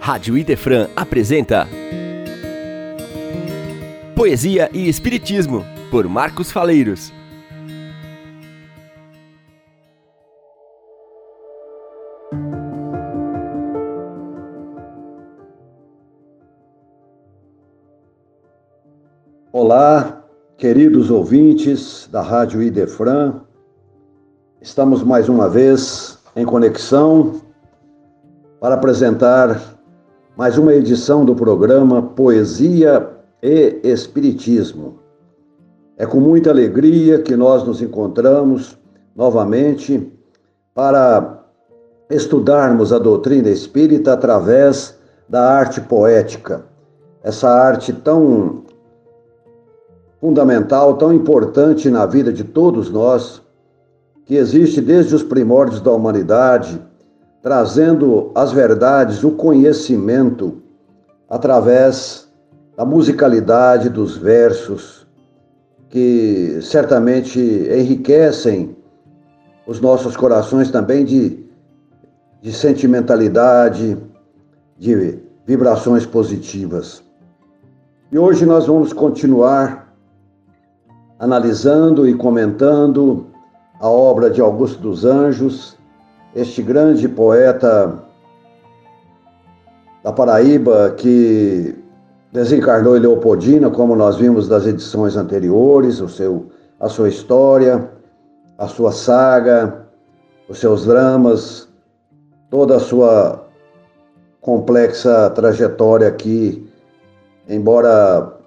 Rádio Idefran apresenta Poesia e Espiritismo, por Marcos Faleiros. Olá, queridos ouvintes da Rádio Idefran. Estamos mais uma vez em conexão para apresentar mais uma edição do programa Poesia e Espiritismo. É com muita alegria que nós nos encontramos novamente para estudarmos a doutrina espírita através da arte poética. Essa arte tão fundamental, tão importante na vida de todos nós, que existe desde os primórdios da humanidade, trazendo as verdades, o conhecimento, através da musicalidade dos versos, que certamente enriquecem os nossos corações também de, de sentimentalidade, de vibrações positivas. E hoje nós vamos continuar analisando e comentando a obra de Augusto dos Anjos, este grande poeta da Paraíba que desencarnou em Leopoldina, como nós vimos das edições anteriores, o seu, a sua história, a sua saga, os seus dramas, toda a sua complexa trajetória aqui, embora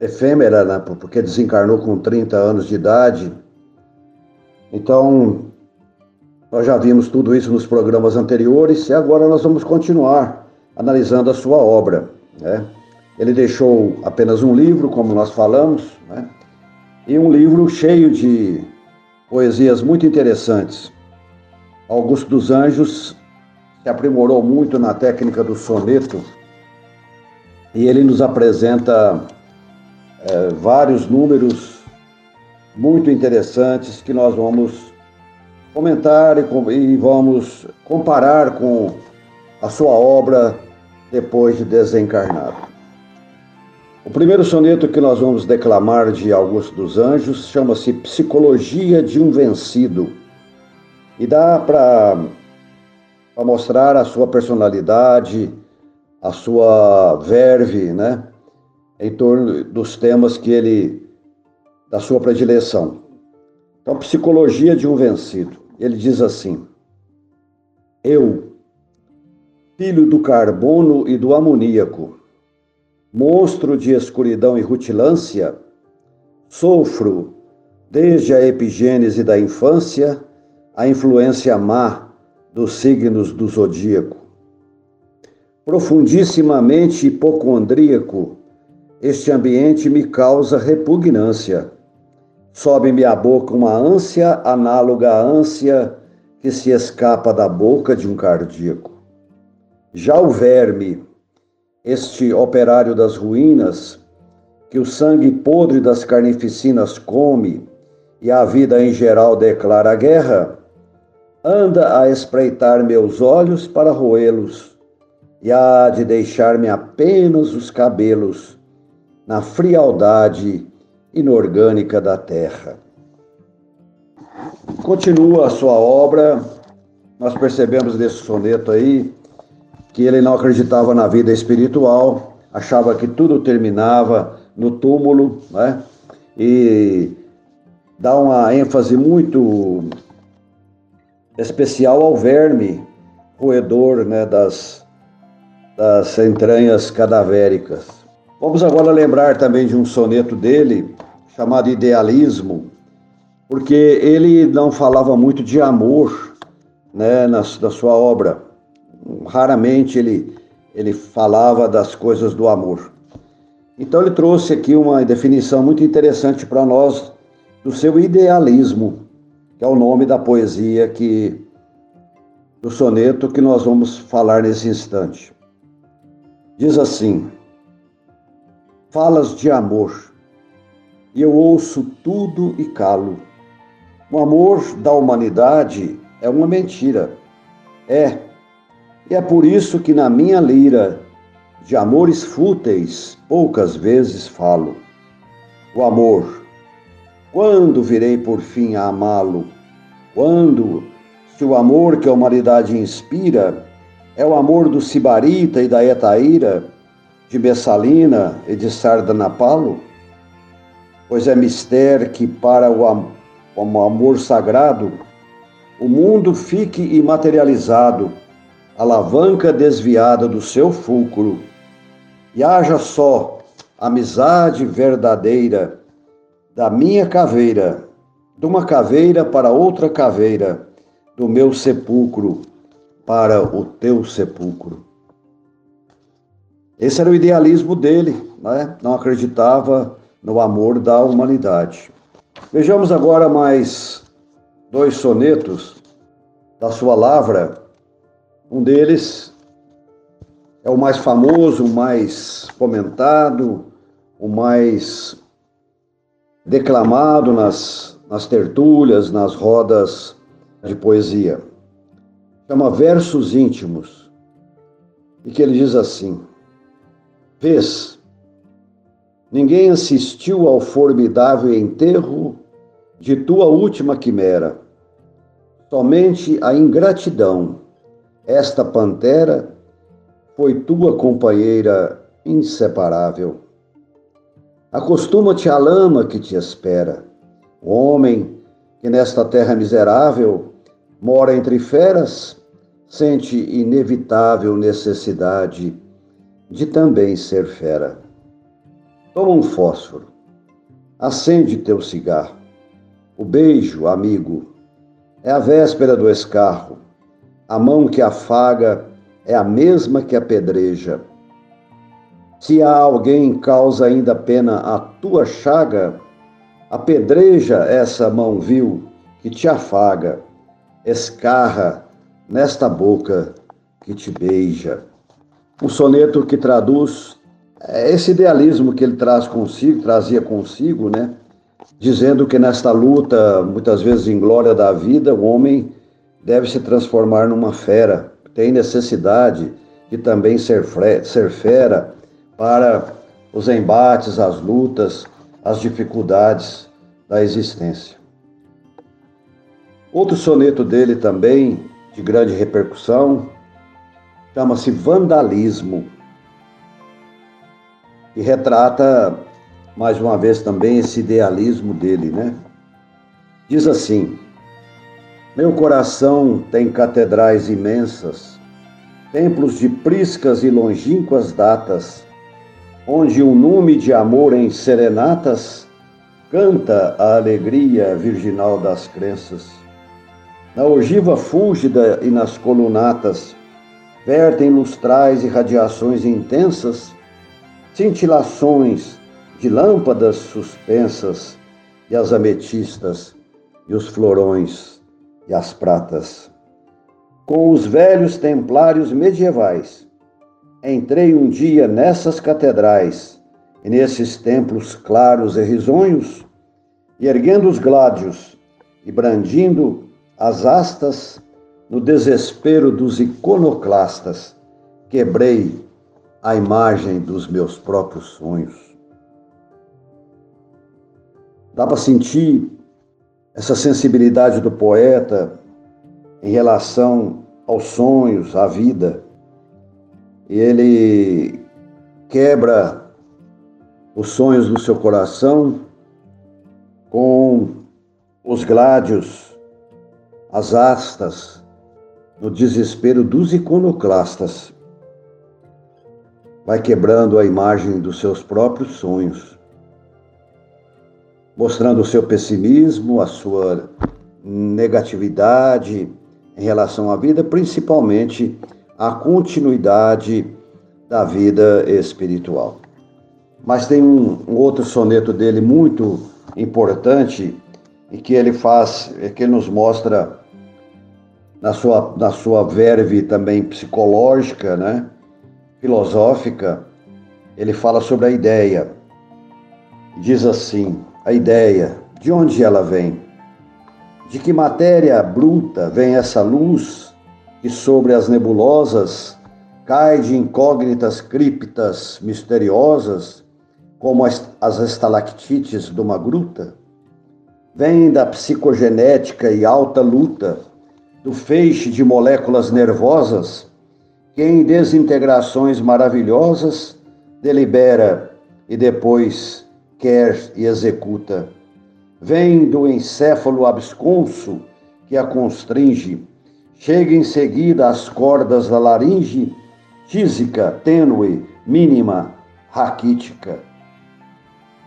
efêmera, né, porque desencarnou com 30 anos de idade, então, nós já vimos tudo isso nos programas anteriores e agora nós vamos continuar analisando a sua obra. Né? Ele deixou apenas um livro, como nós falamos, né? e um livro cheio de poesias muito interessantes. Augusto dos Anjos se aprimorou muito na técnica do soneto e ele nos apresenta é, vários números muito interessantes que nós vamos comentar e vamos comparar com a sua obra depois de desencarnado. O primeiro soneto que nós vamos declamar de Augusto dos Anjos chama-se Psicologia de um Vencido e dá para mostrar a sua personalidade, a sua verve, né, em torno dos temas que ele da sua predileção. Então, psicologia de um vencido. Ele diz assim: Eu, filho do carbono e do amoníaco, monstro de escuridão e rutilância, sofro, desde a epigênese da infância, a influência má dos signos do zodíaco. Profundissimamente hipocondríaco, este ambiente me causa repugnância Sobe-me à boca uma ânsia análoga à ânsia que se escapa da boca de um cardíaco. Já o verme, este operário das ruínas, que o sangue podre das carnificinas come e a vida em geral declara guerra, anda a espreitar meus olhos para roê-los e há de deixar-me apenas os cabelos na frialdade inorgânica da terra. Continua a sua obra, nós percebemos desse soneto aí que ele não acreditava na vida espiritual, achava que tudo terminava no túmulo, né? E dá uma ênfase muito especial ao verme roedor né, das, das entranhas cadavéricas. Vamos agora lembrar também de um soneto dele, chamado Idealismo, porque ele não falava muito de amor né, na, na sua obra. Raramente ele, ele falava das coisas do amor. Então ele trouxe aqui uma definição muito interessante para nós do seu idealismo, que é o nome da poesia que do soneto que nós vamos falar nesse instante. Diz assim: Falas de amor e eu ouço tudo e calo. O amor da humanidade é uma mentira. É, E é por isso que na minha lira de amores fúteis poucas vezes falo. O amor, quando virei por fim a amá-lo? Quando, se o amor que a humanidade inspira é o amor do Sibarita e da Etaíra, de Messalina e de Sardanapalo? Pois é mistério que para o amor sagrado o mundo fique imaterializado, alavanca desviada do seu fulcro, e haja só amizade verdadeira da minha caveira, de uma caveira para outra caveira, do meu sepulcro para o teu sepulcro. Esse era o idealismo dele, né? não acreditava no amor da humanidade. Vejamos agora mais dois sonetos da sua lavra. Um deles é o mais famoso, o mais comentado, o mais declamado nas, nas tertúlias, nas rodas de poesia. Chama Versos Íntimos. E que ele diz assim: Vês, ninguém assistiu ao formidável enterro de tua última quimera. Somente a ingratidão, esta pantera, foi tua companheira inseparável. Acostuma-te à lama que te espera. O homem que nesta terra miserável mora entre feras, sente inevitável necessidade de também ser fera. Toma um fósforo, acende teu cigarro. O beijo, amigo, é a véspera do escarro. A mão que afaga é a mesma que apedreja. Se há alguém causa ainda pena a tua chaga, apedreja essa mão vil que te afaga, escarra nesta boca que te beija. Um soneto que traduz esse idealismo que ele traz consigo, trazia consigo, né? dizendo que nesta luta, muitas vezes em glória da vida, o homem deve se transformar numa fera, tem necessidade de também ser, ser fera para os embates, as lutas, as dificuldades da existência. Outro soneto dele também, de grande repercussão, chama-se Vandalismo, e retrata mais uma vez também esse idealismo dele, né? Diz assim: Meu coração tem catedrais imensas, templos de priscas e longínquas datas, onde um nume de amor em serenatas canta a alegria virginal das crenças. Na ogiva fúlgida e nas colunatas vertem lustrais e radiações intensas, cintilações de lâmpadas suspensas e as ametistas e os florões e as pratas. Com os velhos templários medievais, entrei um dia nessas catedrais e nesses templos claros e risonhos, e erguendo os gládios e brandindo as astas, no desespero dos iconoclastas, quebrei a imagem dos meus próprios sonhos. Dá para sentir essa sensibilidade do poeta em relação aos sonhos, à vida. E ele quebra os sonhos do seu coração com os gládios, as astas, no desespero dos iconoclastas. Vai quebrando a imagem dos seus próprios sonhos mostrando o seu pessimismo, a sua negatividade em relação à vida, principalmente a continuidade da vida espiritual. Mas tem um, um outro soneto dele muito importante e que ele faz, é que ele nos mostra na sua, na sua verve também psicológica, né, filosófica, ele fala sobre a ideia. Diz assim: a ideia, de onde ela vem? De que matéria bruta vem essa luz que sobre as nebulosas cai de incógnitas criptas misteriosas, como as, as estalactites de uma gruta, vem da psicogenética e alta luta do feixe de moléculas nervosas que, em desintegrações maravilhosas, delibera e depois quer e executa. Vem do encéfalo absconso que a constringe, chega em seguida às cordas da laringe, tísica, tênue, mínima, raquítica.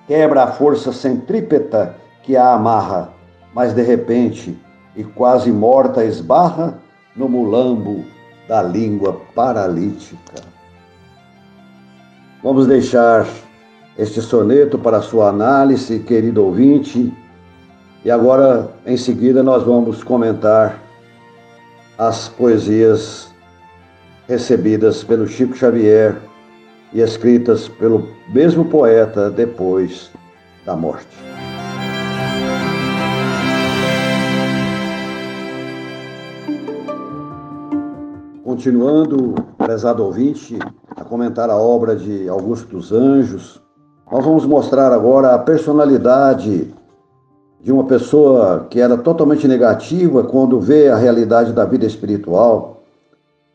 Quebra a força centrípeta que a amarra, mas de repente, e quase morta, esbarra no mulambo da língua paralítica. Vamos deixar este soneto para sua análise, querido ouvinte, e agora, em seguida, nós vamos comentar as poesias recebidas pelo Chico Xavier e escritas pelo mesmo poeta depois da morte. Continuando, prezado ouvinte, a comentar a obra de Augusto dos Anjos, nós vamos mostrar agora a personalidade de uma pessoa que era totalmente negativa quando vê a realidade da vida espiritual.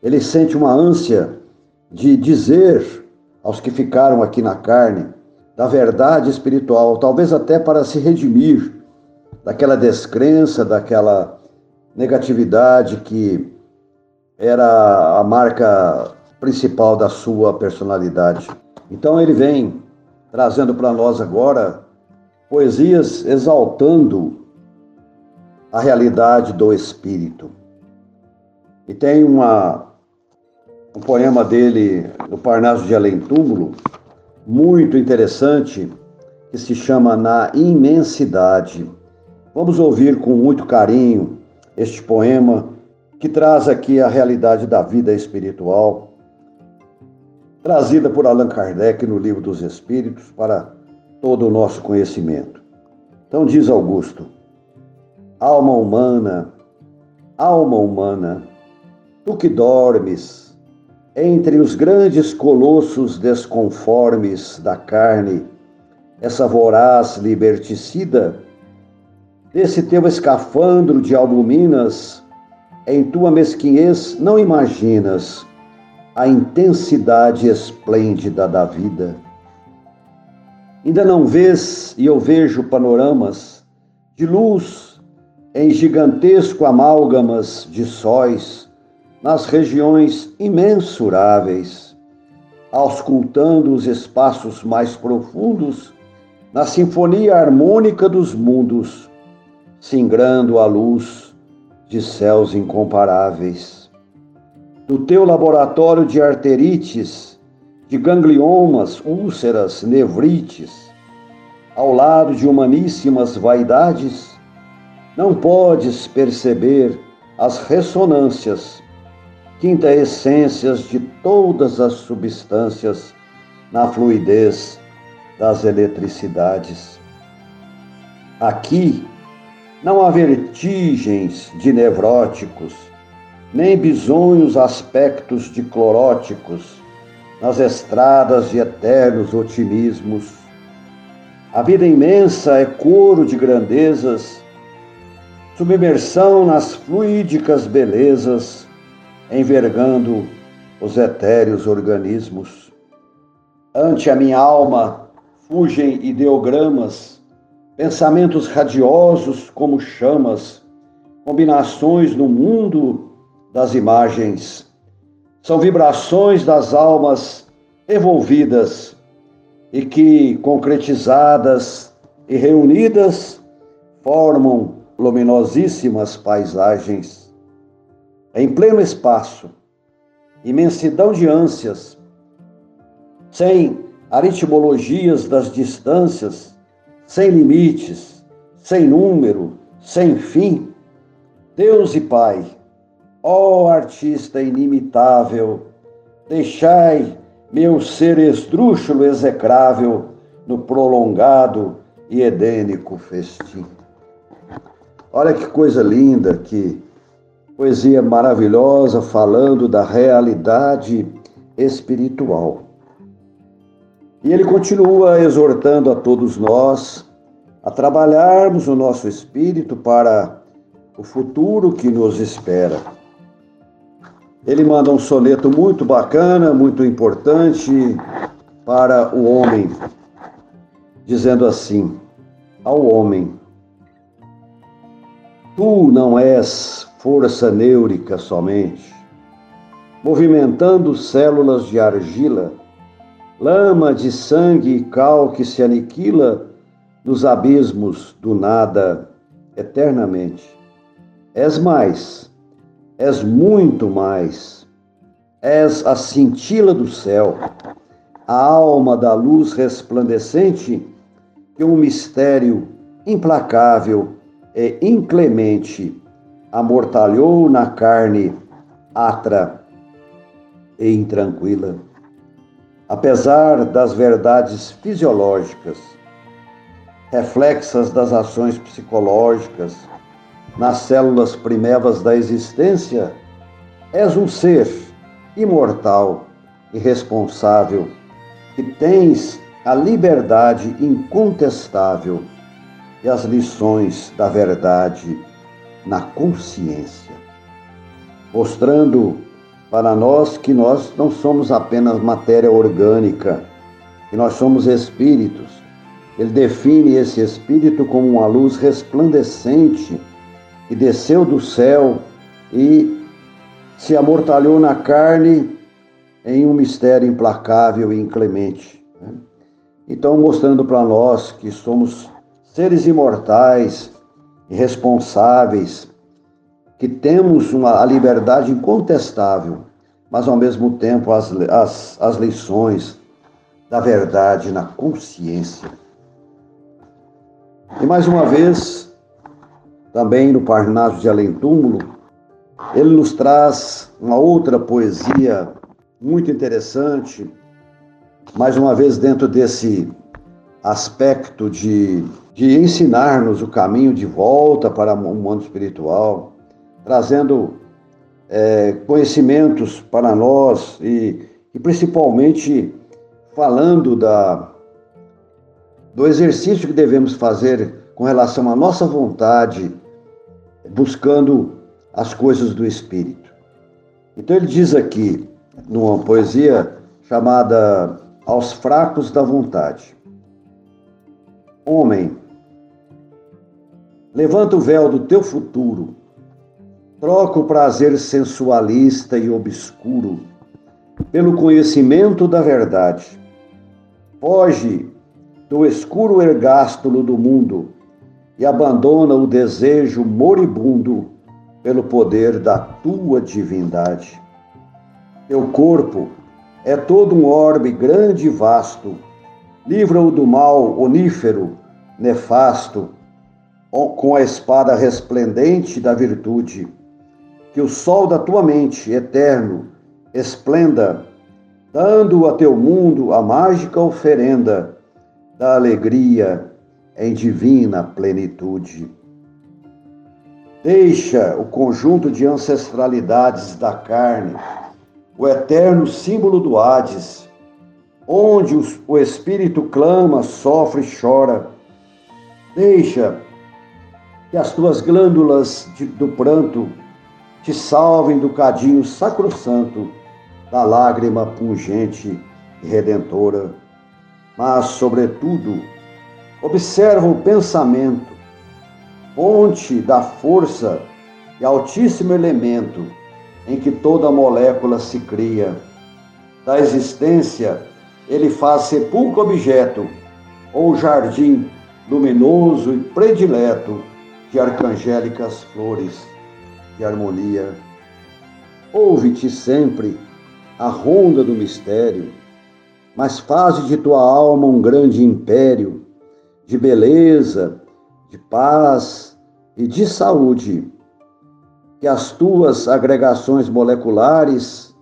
Ele sente uma ânsia de dizer aos que ficaram aqui na carne da verdade espiritual, talvez até para se redimir daquela descrença, daquela negatividade que era a marca principal da sua personalidade. Então ele vem trazendo para nós agora poesias exaltando a realidade do espírito. E tem uma, um poema dele, no Parnaso de Além Túmulo, muito interessante, que se chama Na Imensidade. Vamos ouvir com muito carinho este poema que traz aqui a realidade da vida espiritual, trazida por Allan Kardec no Livro dos Espíritos para todo o nosso conhecimento. Então diz Augusto: Alma humana, alma humana, tu que dormes entre os grandes colossos desconformes da carne, essa voraz liberticida, desse teu escafandro de albuminas, em tua mesquinhez não imaginas a intensidade esplêndida da vida. Ainda não vês, e eu vejo panoramas de luz em gigantesco amálgamas de sóis nas regiões imensuráveis, auscultando os espaços mais profundos na sinfonia harmônica dos mundos, singrando a luz de céus incomparáveis. Do teu laboratório de arterites, de gangliomas, úlceras, nevrites, ao lado de humaníssimas vaidades, não podes perceber as ressonâncias, quinta essências de todas as substâncias na fluidez das eletricidades. Aqui, não há vertigens de nevróticos, nem bisonhos aspectos de cloróticos nas estradas de eternos otimismos. A vida imensa é coro de grandezas, submersão nas fluídicas belezas, envergando os etéreos organismos. Ante a minha alma fugem ideogramas, pensamentos radiosos como chamas, combinações no mundo das imagens. São vibrações das almas evolvidas e que, concretizadas e reunidas, formam luminosíssimas paisagens. Em pleno espaço, imensidão de ânsias, sem aritmologias das distâncias, sem limites, sem número, sem fim. Deus e Pai, ó artista inimitável, deixai meu ser esdrúxulo execrável no prolongado e edênico festim. Olha que coisa linda que Poesia maravilhosa falando da realidade espiritual. E ele continua exortando a todos nós a trabalharmos o nosso espírito para o futuro que nos espera. Ele manda um soneto muito bacana, muito importante para o homem, dizendo assim: ao homem, tu não és força neurica somente, movimentando células de argila, lama de sangue e cal que se aniquila nos abismos do nada eternamente. És mais, és muito mais. És a cintila do céu, a alma da luz resplandecente que um mistério implacável e inclemente amortalhou na carne atra e intranquila. Apesar das verdades fisiológicas, reflexas das ações psicológicas, nas células primevas da existência, és um ser imortal e responsável, que tens a liberdade incontestável e as lições da verdade na consciência, mostrando para nós que nós não somos apenas matéria orgânica, que nós somos espíritos. Ele define esse espírito como uma luz resplandecente que desceu do céu e se amortalhou na carne em um mistério implacável e inclemente. Né? Então, mostrando para nós que somos seres imortais, responsáveis, que temos uma, a liberdade incontestável, mas ao mesmo tempo as, as, as lições da verdade na consciência. E mais uma vez, também no Parnaso de Além Túmulo, ele nos traz uma outra poesia muito interessante, mais uma vez dentro desse aspecto de, de ensinar-nos o caminho de volta para o mundo espiritual, trazendo é, conhecimentos para nós e, e principalmente falando da, do exercício que devemos fazer com relação à nossa vontade buscando as coisas do Espírito. Então ele diz aqui, numa poesia chamada Aos Fracos da Vontade: Homem, levanta o véu do teu futuro, troca o prazer sensualista e obscuro pelo conhecimento da verdade. Foge do escuro ergástulo do mundo e abandona o desejo moribundo pelo poder da tua divindade. Teu corpo é todo um orbe grande e vasto, livra-o do mal onífero, nefasto, com a espada resplendente da virtude. Que o sol da tua mente, eterno, esplenda, dando a teu mundo a mágica oferenda da alegria em divina plenitude. Deixa o conjunto de ancestralidades da carne, o eterno símbolo do Hades, onde o espírito clama, sofre e chora. Deixa que as tuas glândulas de, do pranto te salvem do cadinho sacrossanto da lágrima pungente e redentora, mas, sobretudo, Observa o pensamento, fonte da força e altíssimo elemento em que toda molécula se cria. Da existência, ele faz sepulcro objeto, ou jardim luminoso e predileto de arcangélicas flores de harmonia. Ouve-te sempre a ronda do mistério, mas faze de tua alma um grande império de beleza, de paz e de saúde. Que as tuas agregações moleculares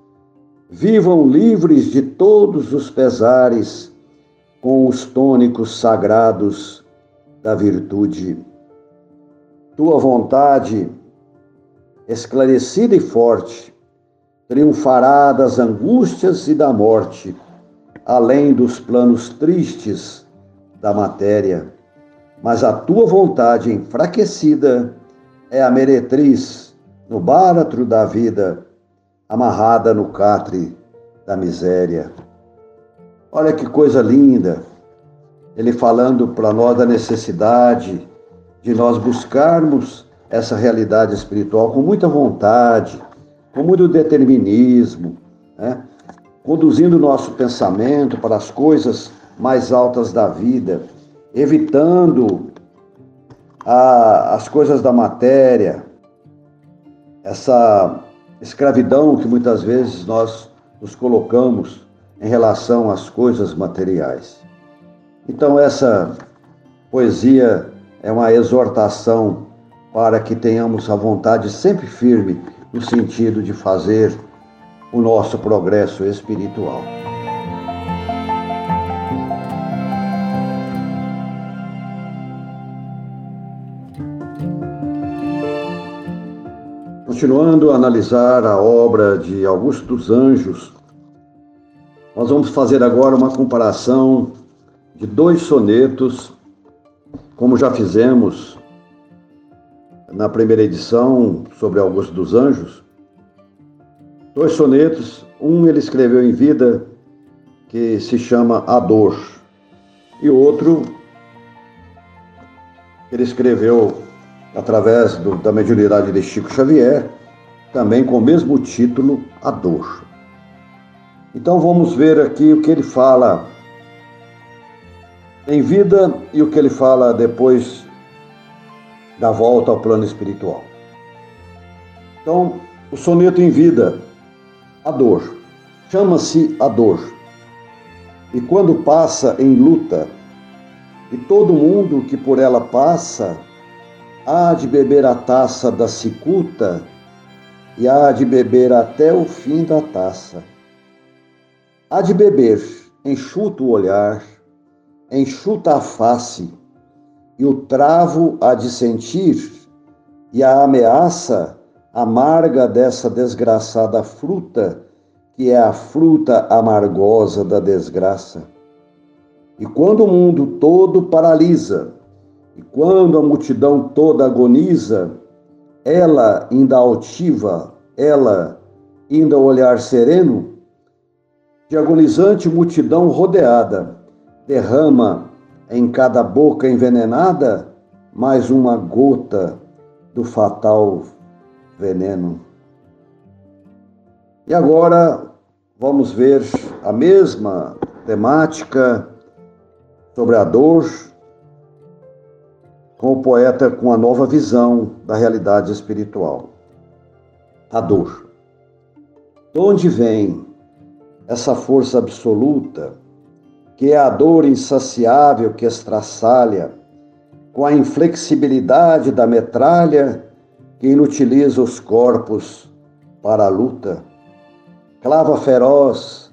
vivam livres de todos os pesares com os tônicos sagrados da virtude. Tua vontade esclarecida e forte, triunfará das angústias e da morte, além dos planos tristes da matéria. Mas a tua vontade enfraquecida é a meretriz no báratro da vida, amarrada no catre da miséria. Olha que coisa linda! Ele falando para nós da necessidade de nós buscarmos essa realidade espiritual com muita vontade, com muito determinismo, né? conduzindo o nosso pensamento para as coisas mais altas da vida, evitando a, as coisas da matéria, essa escravidão que muitas vezes nós nos colocamos em relação às coisas materiais. Então, essa poesia é uma exortação para que tenhamos a vontade sempre firme no sentido de fazer o nosso progresso espiritual. Continuando a analisar a obra de Augusto dos Anjos, nós vamos fazer agora uma comparação de dois sonetos, como já fizemos na primeira edição sobre Augusto dos Anjos, dois sonetos. Um ele escreveu em vida, que se chama A Dor, e outro ele escreveu através do, da mediunidade de Chico Xavier, também com o mesmo título, A Dor. Então vamos ver aqui o que ele fala em vida e o que ele fala depois da volta ao plano espiritual. Então, o soneto em vida, a dor, chama-se a dor. E quando passa em luta, e todo mundo que por ela passa, há de beber a taça da cicuta e há de beber até o fim da taça. Há de beber, enxuta o olhar, enxuta a face, e o travo há de sentir, e a ameaça amarga dessa desgraçada fruta, que é a fruta amargosa da desgraça. E quando o mundo todo paralisa, e quando a multidão toda agoniza, ela ainda altiva, ela ainda olhar sereno, de agonizante multidão rodeada, derrama em cada boca envenenada mais uma gota do fatal veneno. E agora vamos ver a mesma temática sobre a dor, com o poeta com a nova visão da realidade espiritual. A dor. De onde vem essa força absoluta que é a dor insaciável que estraçalha, com a inflexibilidade da metralha que inutiliza os corpos para a luta. Clava feroz,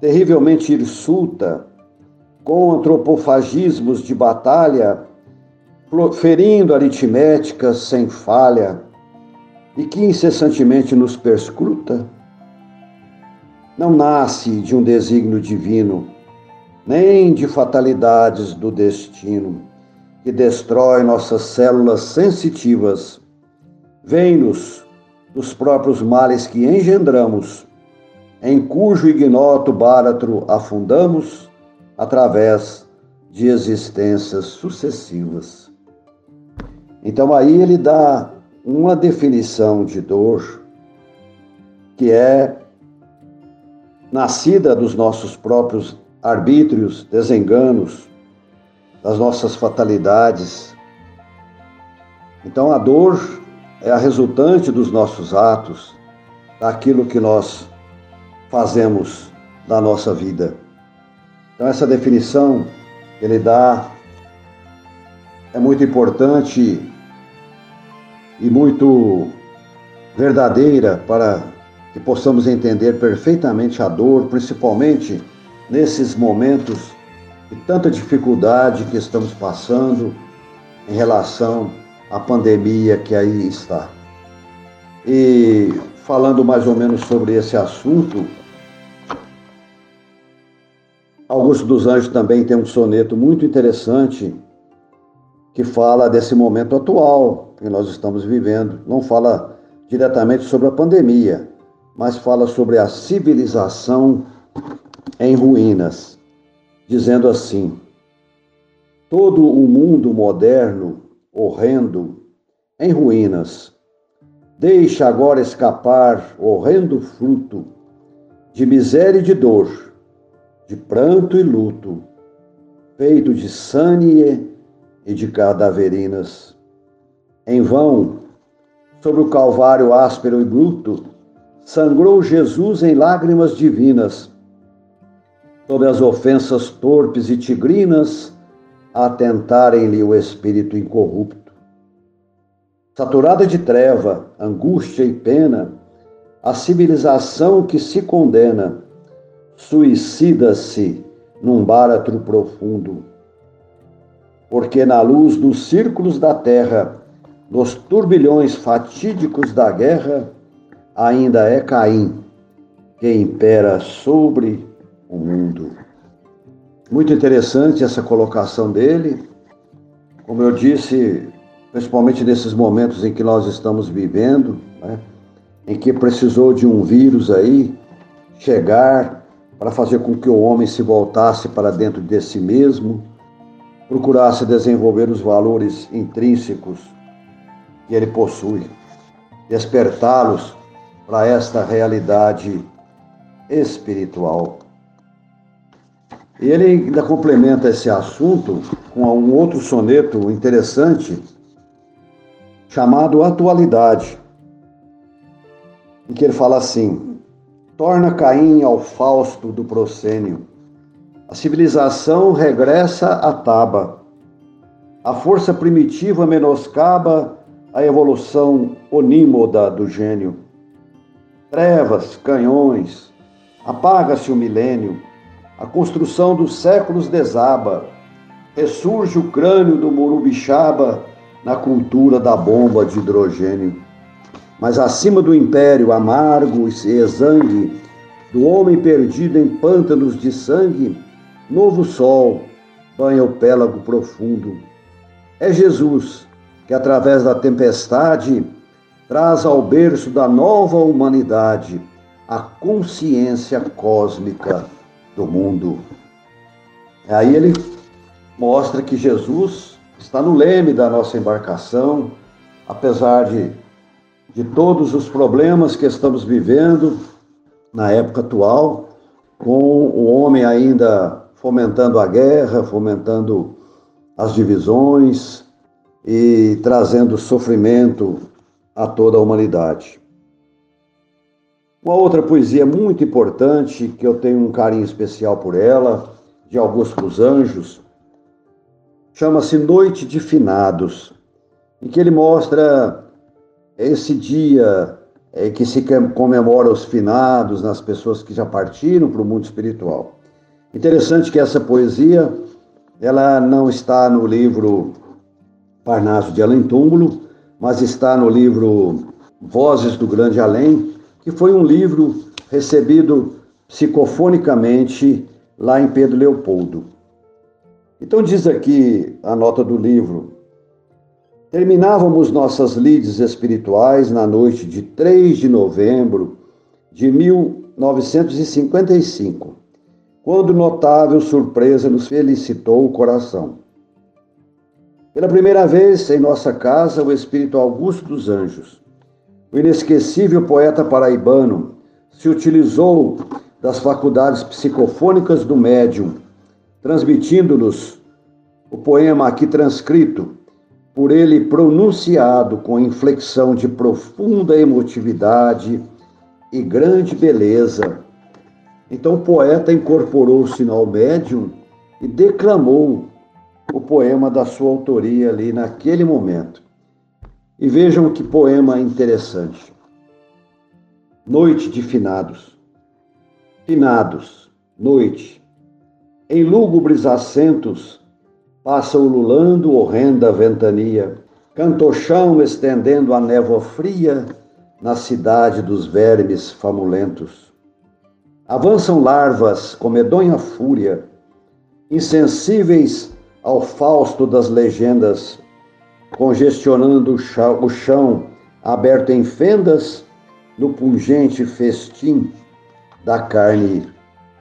terrivelmente hirsuta, com antropofagismos de batalha, ferindo aritméticas sem falha, e que incessantemente nos perscruta, não nasce de um desígnio divino, nem de fatalidades do destino, que destrói nossas células sensitivas. Vem-nos dos próprios males que engendramos, em cujo ignoto báratro afundamos, através de existências sucessivas. Então aí ele dá uma definição de dor que é nascida dos nossos próprios arbítrios, desenganos, das nossas fatalidades. Então a dor é a resultante dos nossos atos, daquilo que nós fazemos na nossa vida. Então essa definição que ele dá é muito importante e muito verdadeira para que possamos entender perfeitamente a dor, principalmente nesses momentos de tanta dificuldade que estamos passando em relação à pandemia que aí está. E falando mais ou menos sobre esse assunto, Augusto dos Anjos também tem um soneto muito interessante que fala desse momento atual que nós estamos vivendo. Não fala diretamente sobre a pandemia, mas fala sobre a civilização em ruínas, dizendo assim: todo o mundo moderno, horrendo, em ruínas, deixa agora escapar horrendo fruto de miséria e de dor, de pranto e luto, feito de sânie e de cadaverinas. Em vão, sobre o Calvário áspero e bruto, sangrou Jesus em lágrimas divinas, sobre as ofensas torpes e tigrinas, atentarem-lhe o espírito incorrupto. Saturada de treva, angústia e pena, a civilização que se condena suicida-se num báratro profundo. Porque na luz dos círculos da terra nos turbilhões fatídicos da guerra, ainda é Caim que impera sobre o mundo. Muito interessante essa colocação dele. Como eu disse, principalmente nesses momentos em que nós estamos vivendo, né, em que precisou de um vírus aí chegar para fazer com que o homem se voltasse para dentro de si mesmo, procurasse desenvolver os valores intrínsecos que ele possui, despertá-los para esta realidade espiritual. E ele ainda complementa esse assunto com um outro soneto interessante chamado Atualidade, em que ele fala assim: torna Caim ao Fausto do proscênio. A civilização regressa à taba. A força primitiva menoscaba a evolução onímoda do gênio. Trevas, canhões, apaga-se o milênio, a construção dos séculos desaba, ressurge o crânio do Morubixaba na cultura da bomba de hidrogênio. Mas acima do império amargo e exangue, do homem perdido em pântanos de sangue, novo sol banha o pélago profundo. É Jesus, que através da tempestade traz ao berço da nova humanidade a consciência cósmica do mundo. Aí ele mostra que Jesus está no leme da nossa embarcação, apesar de, de todos os problemas que estamos vivendo na época atual, com o homem ainda fomentando a guerra, fomentando as divisões, e trazendo sofrimento a toda a humanidade. Uma outra poesia muito importante, que eu tenho um carinho especial por ela, de Augusto dos Anjos, chama-se Noite de Finados, em que ele mostra esse dia em que se comemora os finados nas pessoas que já partiram para o mundo espiritual. Interessante que essa poesia, ela não está no livro Parnaso de Além Túmulo, mas está no livro Vozes do Grande Além, que foi um livro recebido psicofonicamente lá em Pedro Leopoldo. Então diz aqui a nota do livro: Terminávamos nossas lides espirituais na noite de 3 de novembro de 1955, quando notável surpresa nos felicitou o coração. Pela primeira vez em nossa casa, o espírito Augusto dos Anjos, o inesquecível poeta paraibano, se utilizou das faculdades psicofônicas do médium, transmitindo-nos o poema aqui transcrito, por ele pronunciado com inflexão de profunda emotividade e grande beleza. Então o poeta incorporou-se ao médium e declamou o poema da sua autoria ali naquele momento. E vejam que poema interessante. Noite de finados. Finados, noite. Em lúgubres assentos, passa ululando horrenda ventania, cantochão estendendo a névoa fria na cidade dos vermes famulentos. Avançam larvas com medonha fúria, insensíveis ao fausto das legendas, congestionando o chão aberto em fendas no pungente festim da carne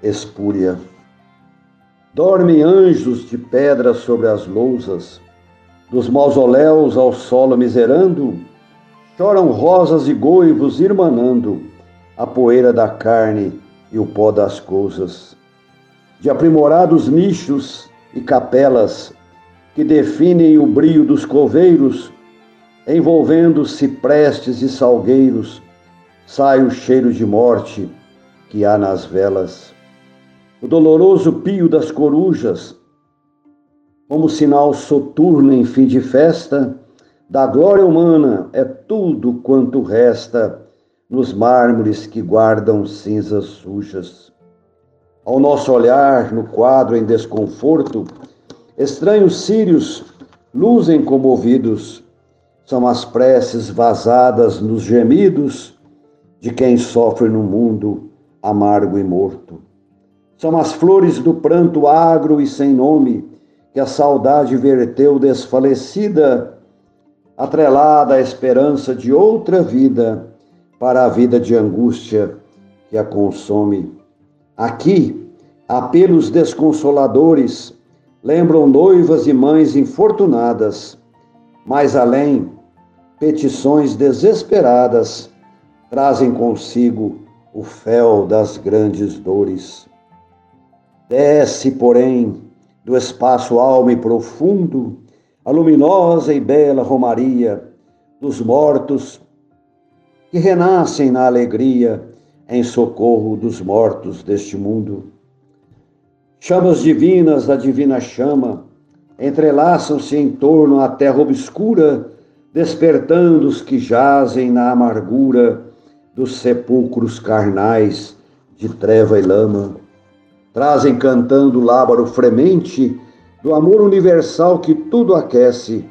espúria. Dormem anjos de pedra sobre as lousas, dos mausoléus ao solo miserando, choram rosas e goivos irmanando a poeira da carne e o pó das coisas. De aprimorados nichos e capelas que definem o brio dos coveiros, envolvendo ciprestes e salgueiros, sai o cheiro de morte que há nas velas. O doloroso pio das corujas, como sinal soturno em fim de festa, da glória humana é tudo quanto resta nos mármores que guardam cinzas sujas. Ao nosso olhar, no quadro em desconforto, estranhos círios luzem comovidos, são as preces vazadas nos gemidos de quem sofre no mundo amargo e morto. São as flores do pranto agro e sem nome que a saudade verteu desfalecida, atrelada à esperança de outra vida para a vida de angústia que a consome. Aqui, apelos desconsoladores lembram noivas e mães infortunadas. Mais além, petições desesperadas trazem consigo o fel das grandes dores. Desce, porém, do espaço alma e profundo, a luminosa e bela romaria dos mortos que renascem na alegria em socorro dos mortos deste mundo. Chamas divinas da divina chama entrelaçam-se em torno à terra obscura, despertando os que jazem na amargura dos sepulcros carnais de treva e lama. Trazem cantando o lábaro fremente do amor universal que tudo aquece,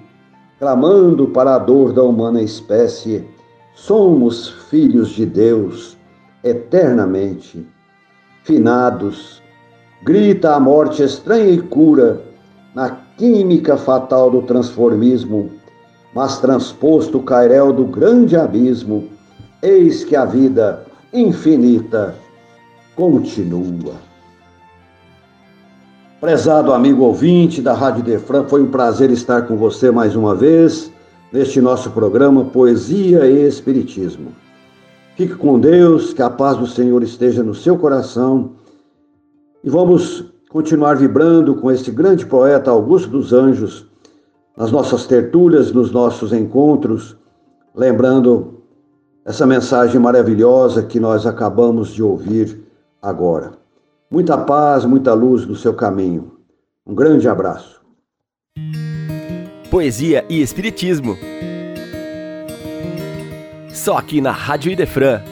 clamando para a dor da humana espécie. Somos filhos de Deus eternamente. Finados, grita a morte estranha e cura na química fatal do transformismo, mas transposto o cairel do grande abismo, eis que a vida infinita continua. Prezado amigo ouvinte da Rádio Defran, foi um prazer estar com você mais uma vez neste nosso programa Poesia e Espiritismo. Fique com Deus, que a paz do Senhor esteja no seu coração e vamos continuar vibrando com este grande poeta Augusto dos Anjos nas nossas tertúlias, nos nossos encontros, lembrando essa mensagem maravilhosa que nós acabamos de ouvir agora. Muita paz, muita luz no seu caminho. Um grande abraço. Poesia e Espiritismo. Só aqui na Rádio Idefran